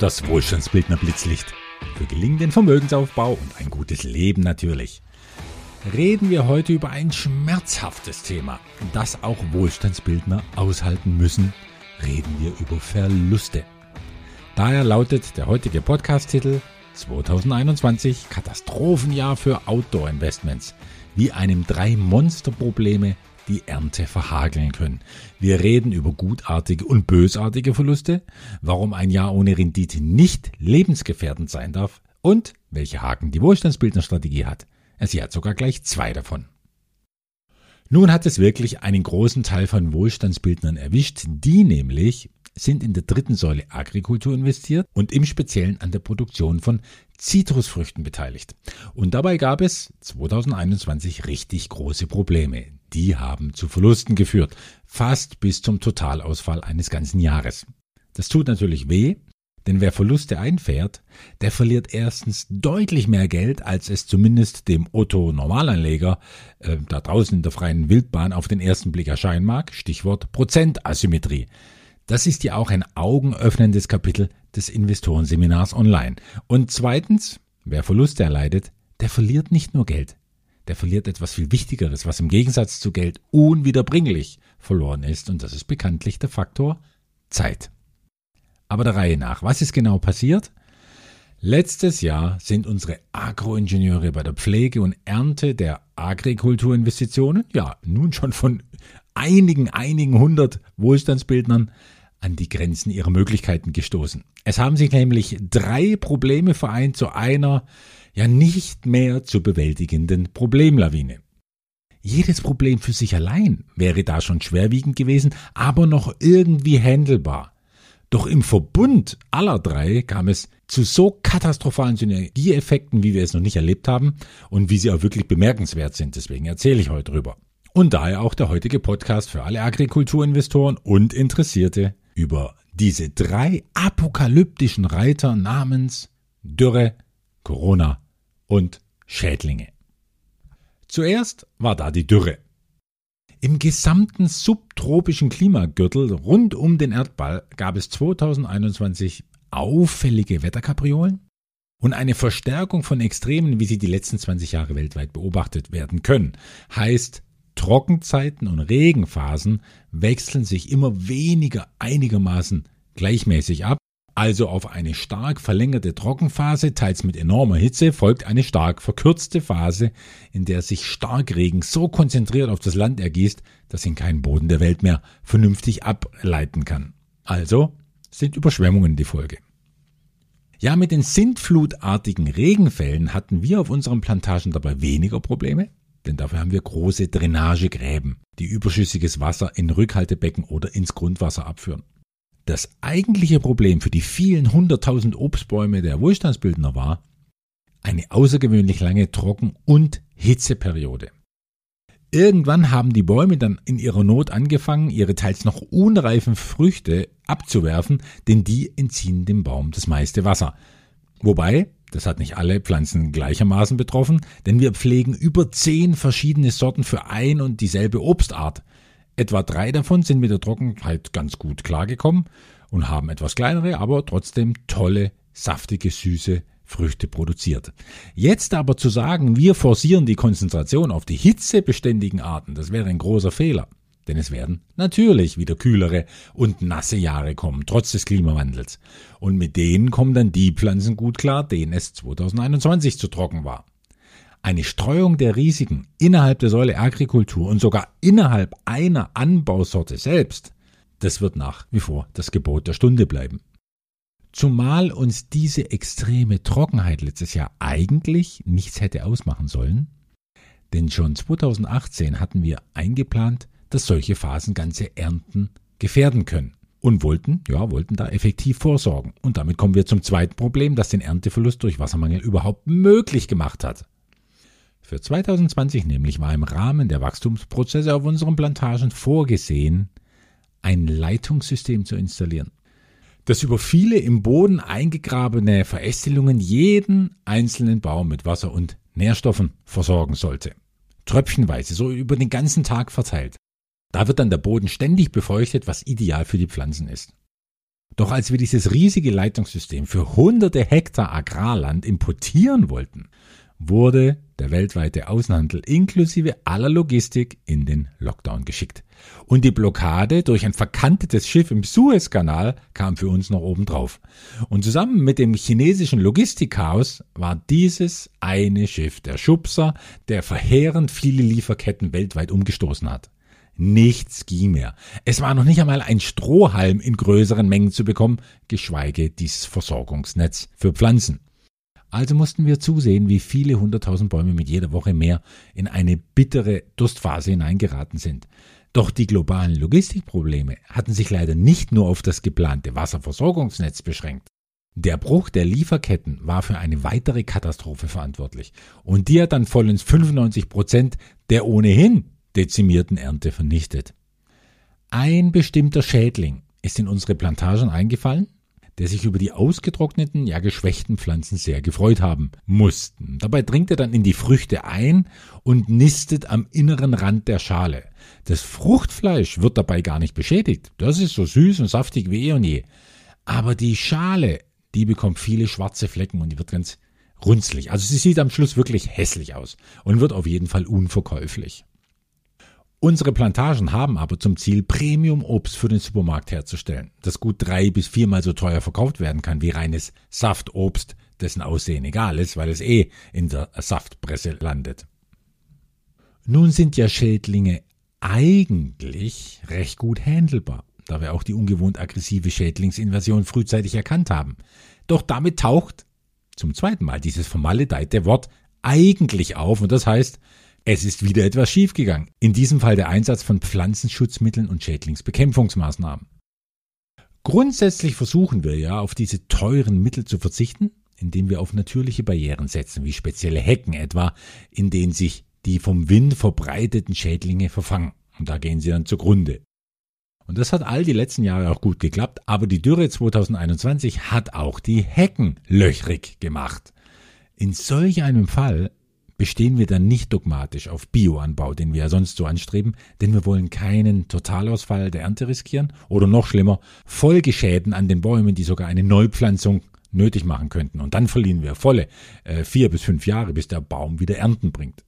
Das Wohlstandsbildner Blitzlicht. Für gelingenden Vermögensaufbau und ein gutes Leben natürlich. Reden wir heute über ein schmerzhaftes Thema, das auch Wohlstandsbildner aushalten müssen. Reden wir über Verluste. Daher lautet der heutige Podcast-Titel 2021 Katastrophenjahr für Outdoor-Investments, wie einem drei Monsterprobleme die Ernte verhageln können. Wir reden über gutartige und bösartige Verluste, warum ein Jahr ohne Rendite nicht lebensgefährdend sein darf und welche Haken die Wohlstandsbildnerstrategie hat. Sie hat sogar gleich zwei davon. Nun hat es wirklich einen großen Teil von Wohlstandsbildnern erwischt, die nämlich sind in der dritten Säule Agrikultur investiert und im Speziellen an der Produktion von Zitrusfrüchten beteiligt. Und dabei gab es 2021 richtig große Probleme die haben zu Verlusten geführt, fast bis zum Totalausfall eines ganzen Jahres. Das tut natürlich weh, denn wer Verluste einfährt, der verliert erstens deutlich mehr Geld, als es zumindest dem Otto Normalanleger äh, da draußen in der freien Wildbahn auf den ersten Blick erscheinen mag. Stichwort Prozentasymmetrie. Das ist ja auch ein augenöffnendes Kapitel des Investorenseminars online. Und zweitens, wer Verluste erleidet, der verliert nicht nur Geld, der verliert etwas viel Wichtigeres, was im Gegensatz zu Geld unwiederbringlich verloren ist, und das ist bekanntlich der Faktor Zeit. Aber der Reihe nach, was ist genau passiert? Letztes Jahr sind unsere Agroingenieure bei der Pflege und Ernte der Agrikulturinvestitionen, ja, nun schon von einigen, einigen hundert Wohlstandsbildnern an die Grenzen ihrer Möglichkeiten gestoßen. Es haben sich nämlich drei Probleme vereint zu einer ja nicht mehr zu bewältigenden Problemlawine. Jedes Problem für sich allein wäre da schon schwerwiegend gewesen, aber noch irgendwie handelbar. Doch im Verbund aller drei kam es zu so katastrophalen Synergieeffekten, wie wir es noch nicht erlebt haben und wie sie auch wirklich bemerkenswert sind. Deswegen erzähle ich heute drüber. Und daher auch der heutige Podcast für alle Agrikulturinvestoren und Interessierte über diese drei apokalyptischen Reiter namens Dürre, Corona und Schädlinge. Zuerst war da die Dürre. Im gesamten subtropischen Klimagürtel rund um den Erdball gab es 2021 auffällige Wetterkapriolen und eine Verstärkung von Extremen, wie sie die letzten 20 Jahre weltweit beobachtet werden können. Heißt, Trockenzeiten und Regenphasen wechseln sich immer weniger einigermaßen gleichmäßig ab also auf eine stark verlängerte Trockenphase, teils mit enormer Hitze, folgt eine stark verkürzte Phase, in der sich Starkregen so konzentriert auf das Land ergießt, dass ihn kein Boden der Welt mehr vernünftig ableiten kann. Also sind Überschwemmungen die Folge. Ja, mit den sintflutartigen Regenfällen hatten wir auf unseren Plantagen dabei weniger Probleme, denn dafür haben wir große Drainagegräben, die überschüssiges Wasser in Rückhaltebecken oder ins Grundwasser abführen. Das eigentliche Problem für die vielen hunderttausend Obstbäume der Wohlstandsbildner war eine außergewöhnlich lange Trocken- und Hitzeperiode. Irgendwann haben die Bäume dann in ihrer Not angefangen, ihre teils noch unreifen Früchte abzuwerfen, denn die entziehen dem Baum das meiste Wasser. Wobei, das hat nicht alle Pflanzen gleichermaßen betroffen, denn wir pflegen über zehn verschiedene Sorten für ein und dieselbe Obstart. Etwa drei davon sind mit der Trockenheit ganz gut klargekommen und haben etwas kleinere, aber trotzdem tolle, saftige, süße Früchte produziert. Jetzt aber zu sagen, wir forcieren die Konzentration auf die hitzebeständigen Arten, das wäre ein großer Fehler. Denn es werden natürlich wieder kühlere und nasse Jahre kommen, trotz des Klimawandels. Und mit denen kommen dann die Pflanzen gut klar, denen es 2021 zu trocken war. Eine Streuung der Risiken innerhalb der Säule Agrikultur und sogar innerhalb einer Anbausorte selbst, das wird nach wie vor das Gebot der Stunde bleiben. Zumal uns diese extreme Trockenheit letztes Jahr eigentlich nichts hätte ausmachen sollen, denn schon 2018 hatten wir eingeplant, dass solche Phasen ganze Ernten gefährden können und wollten, ja, wollten da effektiv vorsorgen. Und damit kommen wir zum zweiten Problem, das den Ernteverlust durch Wassermangel überhaupt möglich gemacht hat. Für 2020 nämlich war im Rahmen der Wachstumsprozesse auf unseren Plantagen vorgesehen, ein Leitungssystem zu installieren, das über viele im Boden eingegrabene Verästelungen jeden einzelnen Baum mit Wasser und Nährstoffen versorgen sollte. Tröpfchenweise, so über den ganzen Tag verteilt. Da wird dann der Boden ständig befeuchtet, was ideal für die Pflanzen ist. Doch als wir dieses riesige Leitungssystem für hunderte Hektar Agrarland importieren wollten, wurde der weltweite Außenhandel inklusive aller Logistik in den Lockdown geschickt. Und die Blockade durch ein verkantetes Schiff im Suezkanal kam für uns noch obendrauf. Und zusammen mit dem chinesischen Logistikchaos war dieses eine Schiff der Schubser, der verheerend viele Lieferketten weltweit umgestoßen hat. Nichts ging mehr. Es war noch nicht einmal ein Strohhalm in größeren Mengen zu bekommen, geschweige dieses Versorgungsnetz für Pflanzen. Also mussten wir zusehen, wie viele hunderttausend Bäume mit jeder Woche mehr in eine bittere Durstphase hineingeraten sind. Doch die globalen Logistikprobleme hatten sich leider nicht nur auf das geplante Wasserversorgungsnetz beschränkt. Der Bruch der Lieferketten war für eine weitere Katastrophe verantwortlich und die hat dann vollends 95 Prozent der ohnehin dezimierten Ernte vernichtet. Ein bestimmter Schädling ist in unsere Plantagen eingefallen der sich über die ausgetrockneten, ja geschwächten Pflanzen sehr gefreut haben mussten. Dabei dringt er dann in die Früchte ein und nistet am inneren Rand der Schale. Das Fruchtfleisch wird dabei gar nicht beschädigt. Das ist so süß und saftig wie eh und je. Aber die Schale, die bekommt viele schwarze Flecken und die wird ganz runzlig. Also sie sieht am Schluss wirklich hässlich aus und wird auf jeden Fall unverkäuflich. Unsere Plantagen haben aber zum Ziel, Premium-Obst für den Supermarkt herzustellen, das gut drei bis viermal so teuer verkauft werden kann wie reines Saftobst, dessen Aussehen egal ist, weil es eh in der Saftpresse landet. Nun sind ja Schädlinge eigentlich recht gut handelbar, da wir auch die ungewohnt aggressive Schädlingsinversion frühzeitig erkannt haben. Doch damit taucht zum zweiten Mal dieses vermaledeite Wort eigentlich auf und das heißt, es ist wieder etwas schiefgegangen. In diesem Fall der Einsatz von Pflanzenschutzmitteln und Schädlingsbekämpfungsmaßnahmen. Grundsätzlich versuchen wir ja, auf diese teuren Mittel zu verzichten, indem wir auf natürliche Barrieren setzen, wie spezielle Hecken etwa, in denen sich die vom Wind verbreiteten Schädlinge verfangen. Und da gehen sie dann zugrunde. Und das hat all die letzten Jahre auch gut geklappt, aber die Dürre 2021 hat auch die Hecken löchrig gemacht. In solch einem Fall bestehen wir dann nicht dogmatisch auf Bioanbau, den wir ja sonst so anstreben, denn wir wollen keinen Totalausfall der Ernte riskieren oder noch schlimmer, Folgeschäden an den Bäumen, die sogar eine Neupflanzung nötig machen könnten. Und dann verlieren wir volle äh, vier bis fünf Jahre, bis der Baum wieder Ernten bringt.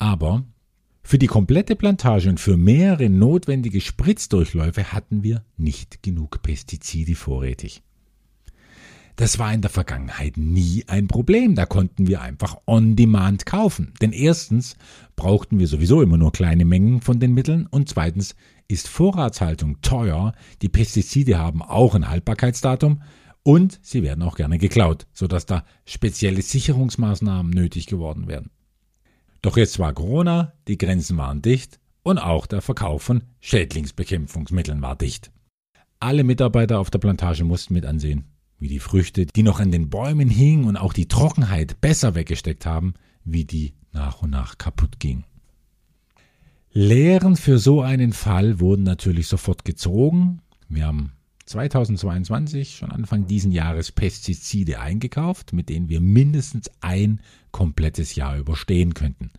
Aber für die komplette Plantage und für mehrere notwendige Spritzdurchläufe hatten wir nicht genug Pestizide vorrätig. Das war in der Vergangenheit nie ein Problem. Da konnten wir einfach on demand kaufen. Denn erstens brauchten wir sowieso immer nur kleine Mengen von den Mitteln und zweitens ist Vorratshaltung teuer. Die Pestizide haben auch ein Haltbarkeitsdatum und sie werden auch gerne geklaut, sodass da spezielle Sicherungsmaßnahmen nötig geworden werden. Doch jetzt war Corona, die Grenzen waren dicht und auch der Verkauf von Schädlingsbekämpfungsmitteln war dicht. Alle Mitarbeiter auf der Plantage mussten mit ansehen, wie die Früchte, die noch an den Bäumen hingen und auch die Trockenheit besser weggesteckt haben, wie die nach und nach kaputt ging. Lehren für so einen Fall wurden natürlich sofort gezogen. Wir haben 2022, schon Anfang diesen Jahres, Pestizide eingekauft, mit denen wir mindestens ein komplettes Jahr überstehen könnten.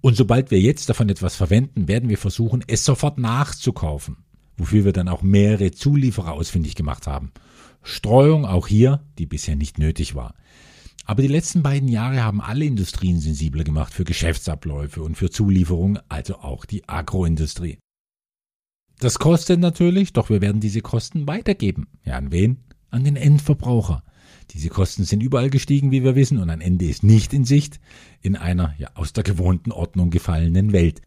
Und sobald wir jetzt davon etwas verwenden, werden wir versuchen, es sofort nachzukaufen, wofür wir dann auch mehrere Zulieferer ausfindig gemacht haben. Streuung auch hier, die bisher nicht nötig war. Aber die letzten beiden Jahre haben alle Industrien sensibler gemacht für Geschäftsabläufe und für Zulieferung, also auch die Agroindustrie. Das kostet natürlich, doch wir werden diese Kosten weitergeben. Ja, an wen? An den Endverbraucher. Diese Kosten sind überall gestiegen, wie wir wissen, und ein Ende ist nicht in Sicht in einer ja aus der gewohnten Ordnung gefallenen Welt.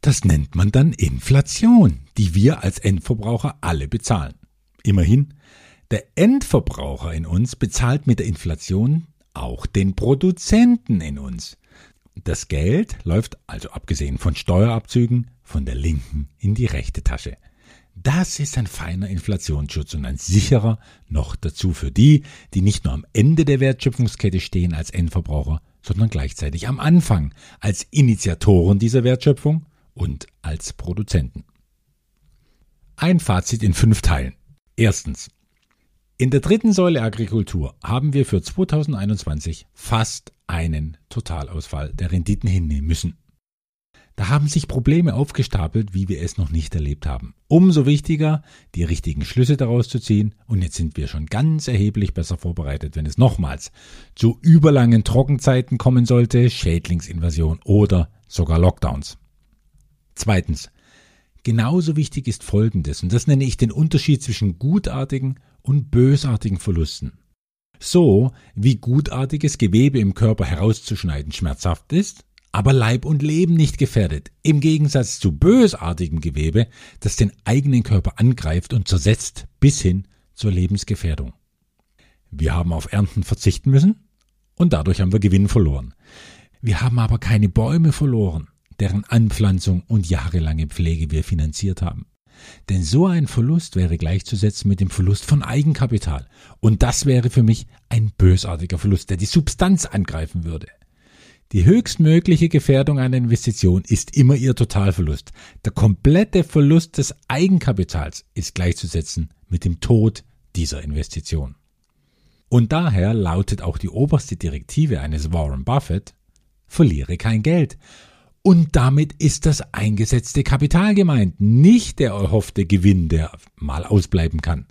Das nennt man dann Inflation, die wir als Endverbraucher alle bezahlen. Immerhin der Endverbraucher in uns bezahlt mit der Inflation auch den Produzenten in uns. Das Geld läuft, also abgesehen von Steuerabzügen, von der linken in die rechte Tasche. Das ist ein feiner Inflationsschutz und ein sicherer noch dazu für die, die nicht nur am Ende der Wertschöpfungskette stehen als Endverbraucher, sondern gleichzeitig am Anfang als Initiatoren dieser Wertschöpfung und als Produzenten. Ein Fazit in fünf Teilen. Erstens. In der dritten Säule Agrikultur haben wir für 2021 fast einen Totalausfall der Renditen hinnehmen müssen. Da haben sich Probleme aufgestapelt, wie wir es noch nicht erlebt haben. Umso wichtiger, die richtigen Schlüsse daraus zu ziehen. Und jetzt sind wir schon ganz erheblich besser vorbereitet, wenn es nochmals zu überlangen Trockenzeiten kommen sollte, Schädlingsinvasion oder sogar Lockdowns. Zweitens. Genauso wichtig ist Folgendes, und das nenne ich den Unterschied zwischen gutartigen und bösartigen Verlusten. So wie gutartiges Gewebe im Körper herauszuschneiden schmerzhaft ist, aber Leib und Leben nicht gefährdet, im Gegensatz zu bösartigem Gewebe, das den eigenen Körper angreift und zersetzt bis hin zur Lebensgefährdung. Wir haben auf Ernten verzichten müssen und dadurch haben wir Gewinn verloren. Wir haben aber keine Bäume verloren, deren Anpflanzung und jahrelange Pflege wir finanziert haben. Denn so ein Verlust wäre gleichzusetzen mit dem Verlust von Eigenkapital. Und das wäre für mich ein bösartiger Verlust, der die Substanz angreifen würde. Die höchstmögliche Gefährdung einer Investition ist immer ihr Totalverlust. Der komplette Verlust des Eigenkapitals ist gleichzusetzen mit dem Tod dieser Investition. Und daher lautet auch die oberste Direktive eines Warren Buffett, verliere kein Geld. Und damit ist das eingesetzte Kapital gemeint, nicht der erhoffte Gewinn, der mal ausbleiben kann.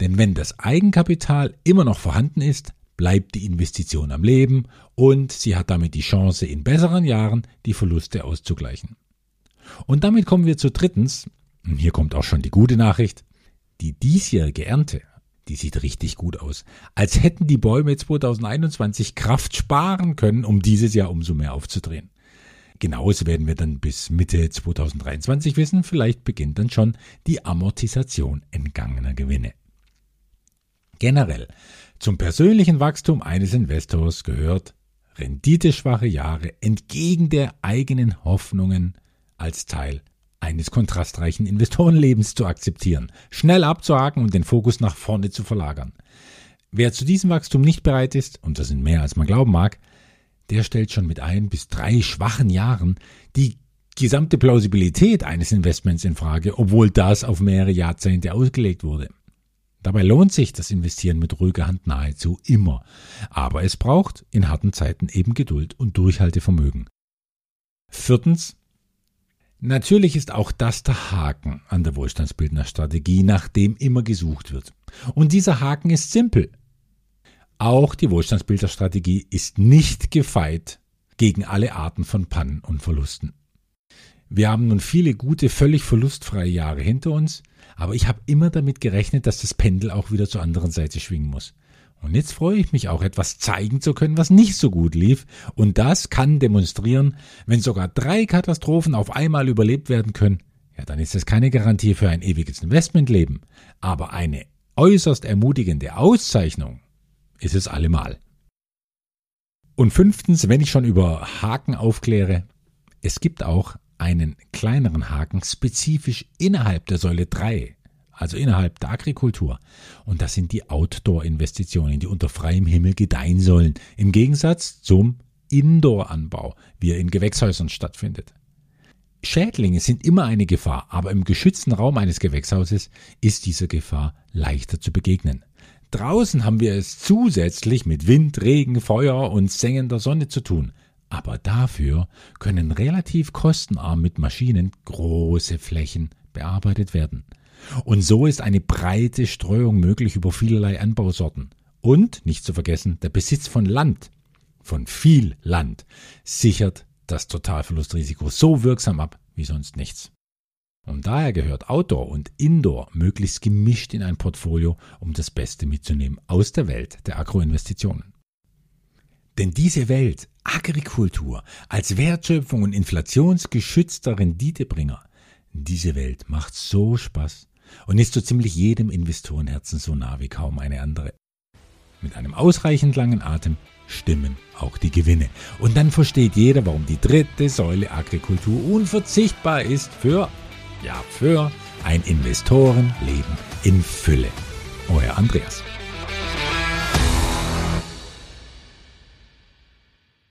Denn wenn das Eigenkapital immer noch vorhanden ist, bleibt die Investition am Leben und sie hat damit die Chance, in besseren Jahren die Verluste auszugleichen. Und damit kommen wir zu drittens, und hier kommt auch schon die gute Nachricht, die diesjährige Ernte, die sieht richtig gut aus. Als hätten die Bäume 2021 Kraft sparen können, um dieses Jahr umso mehr aufzudrehen. Genaues werden wir dann bis Mitte 2023 wissen. Vielleicht beginnt dann schon die Amortisation entgangener Gewinne. Generell zum persönlichen Wachstum eines Investors gehört, renditeschwache Jahre entgegen der eigenen Hoffnungen als Teil eines kontrastreichen Investorenlebens zu akzeptieren, schnell abzuhaken und den Fokus nach vorne zu verlagern. Wer zu diesem Wachstum nicht bereit ist, und das sind mehr als man glauben mag, der stellt schon mit ein bis drei schwachen Jahren die gesamte Plausibilität eines Investments in Frage, obwohl das auf mehrere Jahrzehnte ausgelegt wurde. Dabei lohnt sich das Investieren mit ruhiger Hand nahezu immer. Aber es braucht in harten Zeiten eben Geduld und Durchhaltevermögen. Viertens. Natürlich ist auch das der Haken an der Wohlstandsbildnerstrategie, nach dem immer gesucht wird. Und dieser Haken ist simpel. Auch die Wohlstandsbildnerstrategie ist nicht gefeit gegen alle Arten von Pannen und Verlusten. Wir haben nun viele gute, völlig verlustfreie Jahre hinter uns, aber ich habe immer damit gerechnet, dass das Pendel auch wieder zur anderen Seite schwingen muss. Und jetzt freue ich mich auch, etwas zeigen zu können, was nicht so gut lief. Und das kann demonstrieren, wenn sogar drei Katastrophen auf einmal überlebt werden können, ja, dann ist das keine Garantie für ein ewiges Investmentleben. Aber eine äußerst ermutigende Auszeichnung ist es allemal. Und fünftens, wenn ich schon über Haken aufkläre, es gibt auch einen kleineren Haken spezifisch innerhalb der Säule 3, also innerhalb der Agrikultur. Und das sind die Outdoor-Investitionen, die unter freiem Himmel gedeihen sollen, im Gegensatz zum Indoor-Anbau, wie er in Gewächshäusern stattfindet. Schädlinge sind immer eine Gefahr, aber im geschützten Raum eines Gewächshauses ist dieser Gefahr leichter zu begegnen. Draußen haben wir es zusätzlich mit Wind, Regen, Feuer und sengender Sonne zu tun aber dafür können relativ kostenarm mit Maschinen große Flächen bearbeitet werden. Und so ist eine breite Streuung möglich über vielerlei Anbausorten. Und, nicht zu vergessen, der Besitz von Land, von viel Land, sichert das Totalverlustrisiko so wirksam ab wie sonst nichts. Und daher gehört Outdoor und Indoor möglichst gemischt in ein Portfolio, um das Beste mitzunehmen aus der Welt der Agroinvestitionen. Denn diese Welt, Agrikultur, als Wertschöpfung und inflationsgeschützter Renditebringer, diese Welt macht so Spaß und ist so ziemlich jedem Investorenherzen so nah wie kaum eine andere. Mit einem ausreichend langen Atem stimmen auch die Gewinne. Und dann versteht jeder, warum die dritte Säule Agrikultur unverzichtbar ist für, ja, für ein Investorenleben in Fülle. Euer Andreas.